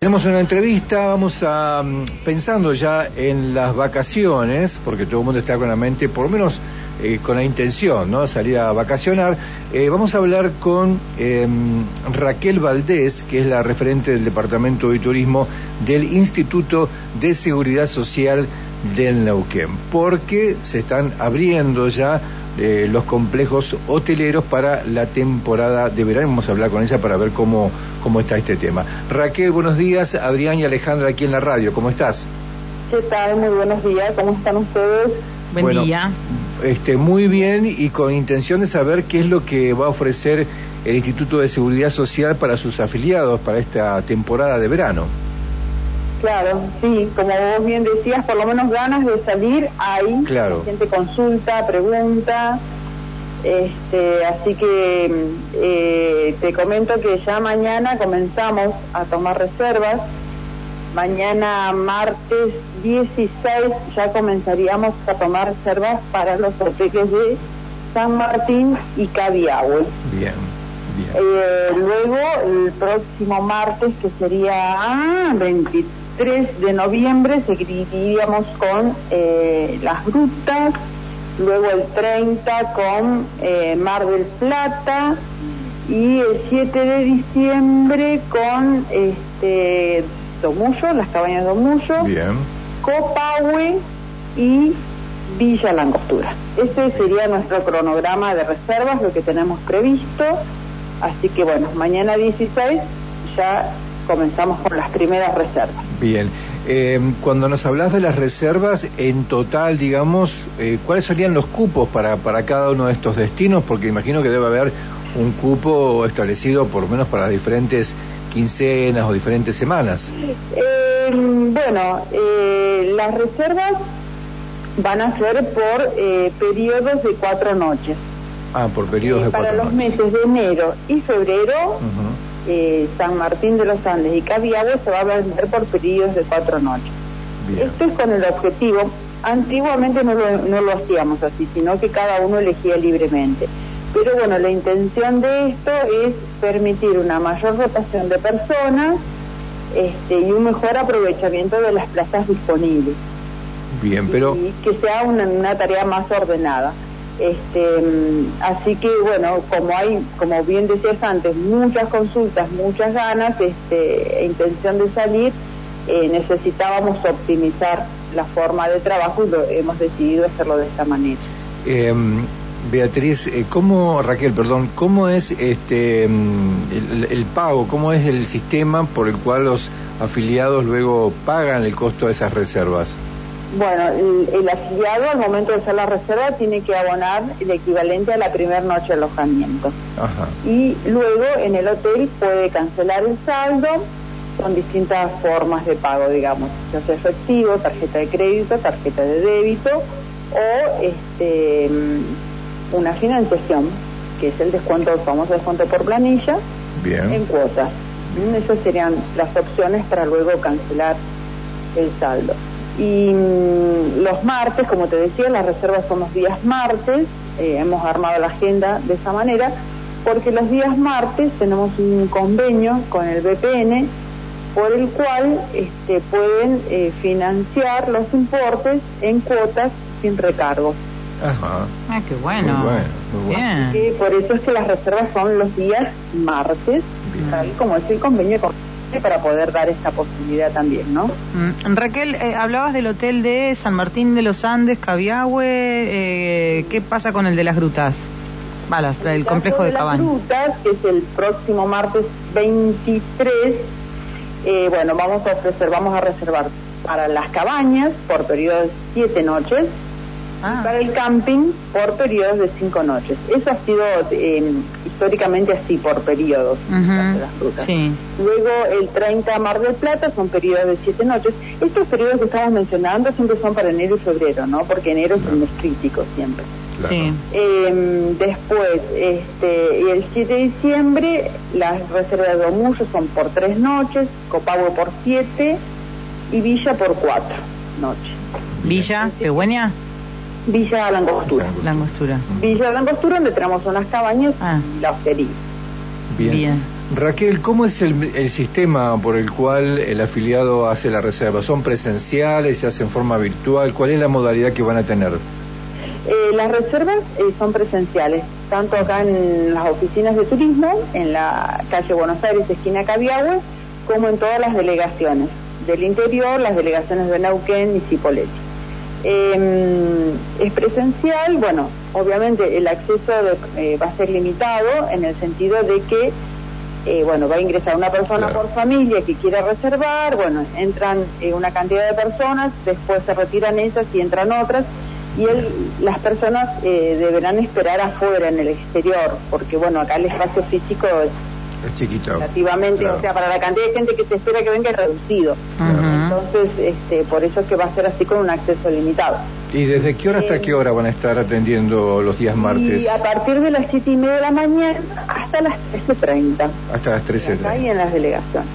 Tenemos una entrevista, vamos a, mm, pensando ya en las vacaciones, porque todo el mundo está con la mente, por lo menos eh, con la intención, ¿no? Salir a vacacionar. Eh, vamos a hablar con em, Raquel Valdés, que es la referente del Departamento de Turismo del Instituto de Seguridad Social del Neuquén, porque se están abriendo ya eh, los complejos hoteleros para la temporada de verano. Vamos a hablar con ella para ver cómo, cómo está este tema. Raquel, buenos días. Adrián y Alejandra aquí en la radio. ¿Cómo estás? ¿Qué tal? Muy buenos días. ¿Cómo están ustedes? Buen Bueno, día. Este, muy bien y con intención de saber qué es lo que va a ofrecer el Instituto de Seguridad Social para sus afiliados para esta temporada de verano. Claro, sí, como vos bien decías, por lo menos ganas de salir hay. Claro. La gente consulta, pregunta. Este, así que eh, te comento que ya mañana comenzamos a tomar reservas. Mañana martes 16 ya comenzaríamos a tomar reservas para los hoteles de San Martín y Cabiahue. Bien, bien. Eh, luego, el próximo martes, que sería ah, 23 de noviembre, seguiríamos con eh, las grutas. Luego el 30 con eh, Mar del Plata. Y el 7 de diciembre con este, Domullo, las cabañas Domullo. Bien. Copahue y Villa Langostura. Ese sería nuestro cronograma de reservas, lo que tenemos previsto. Así que bueno, mañana 16 ya comenzamos con las primeras reservas. Bien. Eh, cuando nos hablas de las reservas, en total, digamos, eh, ¿cuáles serían los cupos para, para cada uno de estos destinos? Porque imagino que debe haber un cupo establecido por lo menos para diferentes quincenas o diferentes semanas. Eh, bueno, eh, las reservas van a ser por eh, periodos de cuatro noches. Ah, por periodos de Para cuatro los noches. meses de enero y febrero, Ujú. Eh, San Martín de los Andes y Cabiahue se va a vender por periodos de cuatro noches. Bien. Esto es con el objetivo, antiguamente no lo, no lo hacíamos así, sino que cada uno elegía libremente. Pero bueno, la intención de esto es permitir una mayor rotación de personas este, y un mejor aprovechamiento de las plazas disponibles. Bien, pero Y que sea una, una tarea más ordenada. Este, mm, así que bueno, como hay, como bien decías antes, muchas consultas, muchas ganas, este, e intención de salir, eh, necesitábamos optimizar la forma de trabajo y lo, hemos decidido hacerlo de esta manera. Eh, Beatriz, ¿cómo, Raquel, perdón, cómo es este mm, el, el pago, cómo es el sistema por el cual los afiliados luego pagan el costo de esas reservas? Bueno, el, el afiliado al momento de hacer la reserva tiene que abonar el equivalente a la primera noche de alojamiento. Ajá, y luego en el hotel puede cancelar el saldo con distintas formas de pago, digamos, ya sea efectivo, tarjeta de crédito, tarjeta de débito o este mm, una financiación, que es el descuento, el famoso descuento por planilla, en cuotas. Esas serían las opciones para luego cancelar el saldo. Y mm, los martes, como te decía, las reservas son los días martes, eh, hemos armado la agenda de esa manera, porque los días martes tenemos un convenio con el BPN por el cual este, pueden eh, financiar los importes en cuotas sin recargo. ajá, Ah, qué bueno. Muy bueno, muy bueno. Bien. Que por eso es que las reservas son los días martes, tal como es el convenio con- para poder dar esta posibilidad también, ¿no? Mm, Raquel, eh, hablabas del hotel de San Martín de los Andes, Cabiahue. eh, ¿Qué pasa con el de las grutas? Balas, el complejo de las cabañas. Grutas, que es el próximo martes 23, eh, bueno, vamos a ofrecer, vamos a reservar para las cabañas por periodos de siete noches, Ah, para el camping por periodos de cinco noches. Eso ha sido eh, históricamente así, por periodos, de las grutas. Sí. Luego el 30 Mar del Plata son periodos de siete noches. Estos periodos que estamos mencionando siempre son para enero y febrero, ¿no? Porque enero es el mes crítico siempre. claro. Sí. Eh, después, este, y el 7 de diciembre, las reservas de Omullo son por tres noches, Copagüe por siete y Villa por cuatro noches. Villa, Pehueña, Villa Langostura. Langostura. Villa Langostura, donde tenemos unas cabañas Ah. y la hostería. Bien. Bien. Raquel, ¿cómo es el, el, sistema por el cual el afiliado hace la reserva? ¿Son presenciales? ¿Se hace en forma virtual? ¿Cuál es la modalidad que van a tener? Eh, las reservas eh, son presenciales, tanto acá en las oficinas de turismo, en la calle Buenos Aires, esquina Cabiagüe, como en todas las delegaciones del interior, las delegaciones de Neuquén y Cipolletti. Em, es presencial, bueno, obviamente el acceso eh, va a ser limitado en el sentido de que eh, bueno, va a ingresar una persona por familia que quiera reservar, bueno, entran eh, una cantidad de personas, después se retiran esas y entran otras, y las personas eh, deberán esperar afuera, en el exterior, porque bueno, acá el espacio físico es es chiquito. Relativamente, o sea, para la cantidad de gente que se espera que venga es reducido. Entonces, este, por eso es que va a ser así con un acceso limitado. ¿Y desde qué hora hasta eh, qué hora van a estar atendiendo los días martes? Y a partir de las siete y media de la mañana hasta las 13.30. Hasta las 13.30. Ahí en las delegaciones.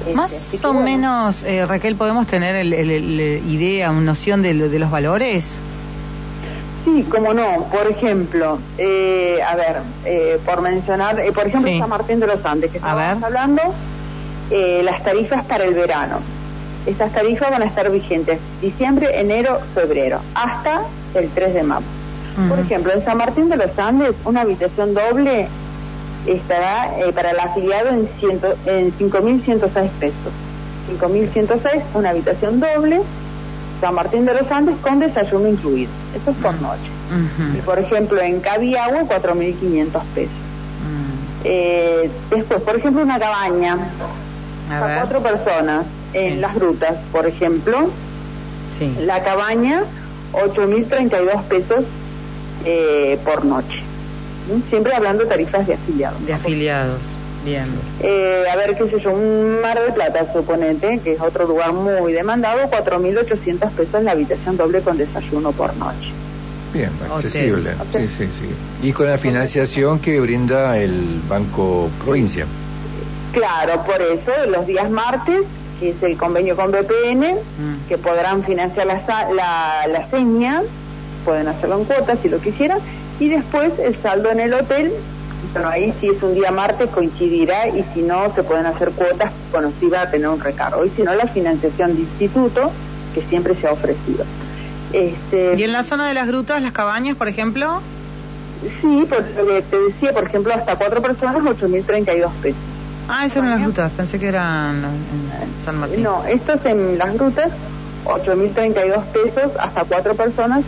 Este, Más o menos, eh, Raquel, ¿podemos tener el, idea, una noción de, de los valores? Sí, como no. Por ejemplo, eh, a ver, eh, por mencionar, eh, por ejemplo, San Martín de los Andes, que estamos hablando, las tarifas para el verano. Estas tarifas van a estar vigentes diciembre, enero, febrero, hasta el 3 de marzo. Por ejemplo, en San Martín de los Andes, una habitación doble estará para el afiliado en, ciento, en 5.106 pesos. 5.106, una habitación doble San Martín de los Andes con desayuno incluido. Eso es por noche. y por ejemplo, en Cabiagua, 4.500 pesos. eh, después, por ejemplo, una cabaña para cuatro personas en las grutas, por ejemplo. Sí. La cabaña, 8.032 pesos eh, por noche. Siempre hablando de tarifas de afiliados. De afiliados. Bien. Eh, a ver, qué sé yo, un Mar de Plata, suponete, que es otro lugar muy demandado, 4.800 pesos en la habitación doble con desayuno por noche. Bien, accesible. Sí, sí, sí. Y con la financiación que brinda el Banco Provincia. Claro, por eso, los días martes, que es el convenio con BPN, mm. que podrán financiar la, la, la seña, pueden hacerlo en cuotas si lo quisieran, y después el saldo en el hotel bueno, ahí si es un día martes coincidirá y si no se pueden hacer cuotas, bueno, si va a tener un recargo. Y si no, la financiación de instituto, que siempre se ha ofrecido. Este, ¿Y en la zona de las grutas, las cabañas, por ejemplo? Sí, por te decía, por ejemplo, hasta cuatro personas, 8.032 pesos. Ah, eso en las grutas, pensé que eran en San Martín. No, esto es en las grutas, 8.032 pesos hasta cuatro personas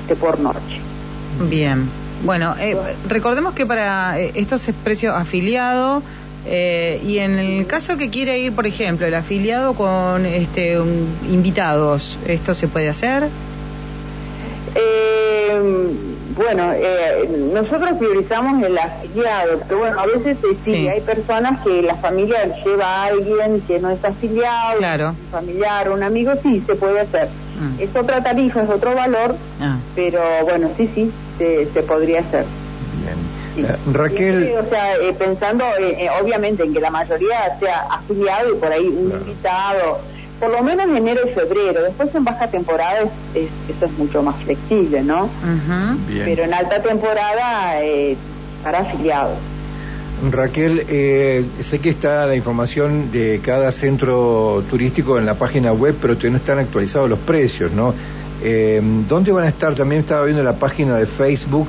este por noche. Bien. Bueno, eh, recordemos que para eh, estos es precio afiliado eh, y en el caso que quiere ir, por ejemplo, el afiliado con este invitados, ¿esto se puede hacer? Bueno, nosotros priorizamos el afiliado, pero bueno, a veces sí, hay personas que la familia lleva a alguien que no es afiliado, un familiar, un amigo, sí, se puede hacer. Mm. Es otra tarifa, es otro valor, ah. pero bueno, sí, sí, se, podría hacer. Bien. Eh, Raquel. o sea, eh, pensando eh, obviamente en que la mayoría sea afiliado y por ahí un invitado, por lo menos en enero y febrero. Después en baja temporada es, eso es mucho más flexible, ¿no? Pero en alta temporada eh, para afiliados. Raquel, sé que está la información de cada centro turístico en la página web, pero todavía no están actualizados los precios, ¿no? Eh, ¿Dónde van a estar? También estaba viendo la página de Facebook,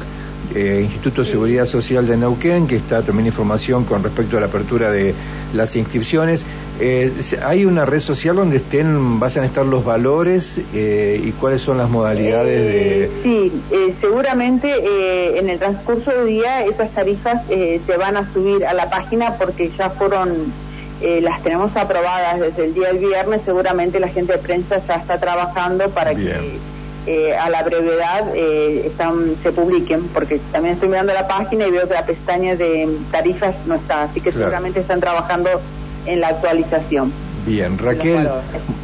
eh, Instituto de Seguridad Social de Neuquén, que está también información con respecto a la apertura de las inscripciones. Eh, ¿Hay una red social donde estén, van a estar los valores eh, y cuáles son las modalidades de...? Sí, seguramente en el transcurso del día esas tarifas se van a subir a la página porque ya fueron eh, las tenemos aprobadas desde el día del viernes, seguramente la gente de prensa ya está trabajando para que eh, a la brevedad eh, están, se publiquen, porque también estoy mirando la página y veo que la pestaña de tarifas no está, así que seguramente están trabajando en la actualización. Bien, Raquel,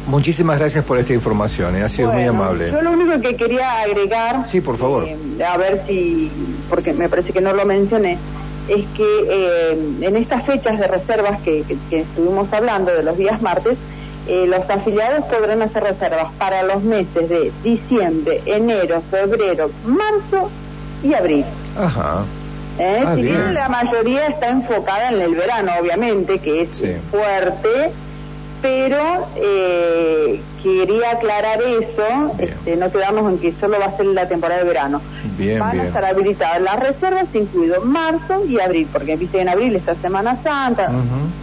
muchísimas gracias por esta información, ha sido muy amable. Yo lo único que quería agregar, sí, por favor, a ver si, porque me parece que no lo mencioné, es que eh, en estas fechas de reservas que, estuvimos hablando de los días martes, eh, los afiliados podrán hacer reservas para los meses de diciembre, enero, febrero, marzo y abril. Ajá. ¿eh? Ah, si bien. bien la mayoría está enfocada en el verano, obviamente, que es Sí. fuerte, pero eh, quería aclarar eso, este, no quedamos en que solo va a ser la temporada de verano. Bien, Van bien. a estar habilitadas las reservas, incluido marzo y abril, porque viste en abril está Semana Santa,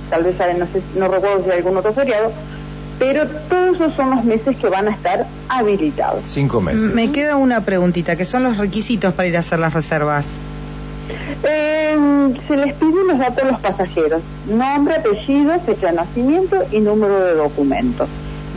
tal vez saben, no sé, no recuerdo si hay algún otro feriado, pero todos esos son los meses que van a estar habilitados. Cinco meses. Me queda una preguntita, que son los requisitos para ir a hacer las reservas. Eh, se les piden los datos de los pasajeros, nombre, apellido, fecha de nacimiento y número de documento.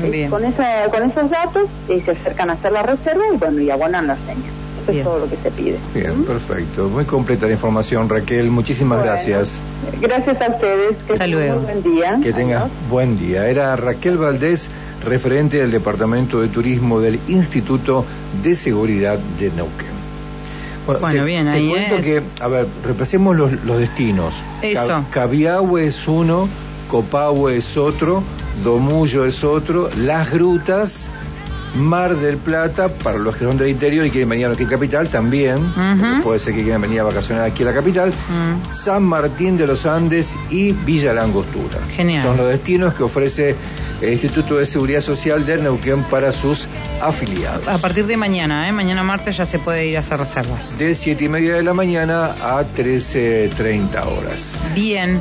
Eh, Bien. con, esa, con esos datos eh, se acercan a hacer la reserva y bueno, y abonan la seña. Eso Bien. es todo lo que se pide. Bien, perfecto. Muy completa la información, Raquel. Muchísimas Bueno, gracias. Gracias a ustedes. Que Hasta tengan luego. buen día. Que tengas buen día. Era Raquel Valdés, referente del Departamento de Turismo del Instituto de Seguridad de Neuquén. Bueno, te, bien, te ahí, cuento ¿eh? que, a ver, repasemos los, los destinos. Eso. Ca- Cabiahue es uno, Copahue es otro, Domullo es otro, Las Grutas, Mar del Plata, para los que son del interior y quieren venir a la capital también, puede ser que quieran venir a vacacionar aquí a la capital, Mm. San Martín de los Andes y Villa Langostura. Genial. Son los destinos que ofrece el Instituto de Seguridad Social de Neuquén para sus afiliados. A partir de mañana, ¿eh? mañana martes ya se puede ir a hacer reservas. De 7 y media de la mañana a 13.30 horas. Bien.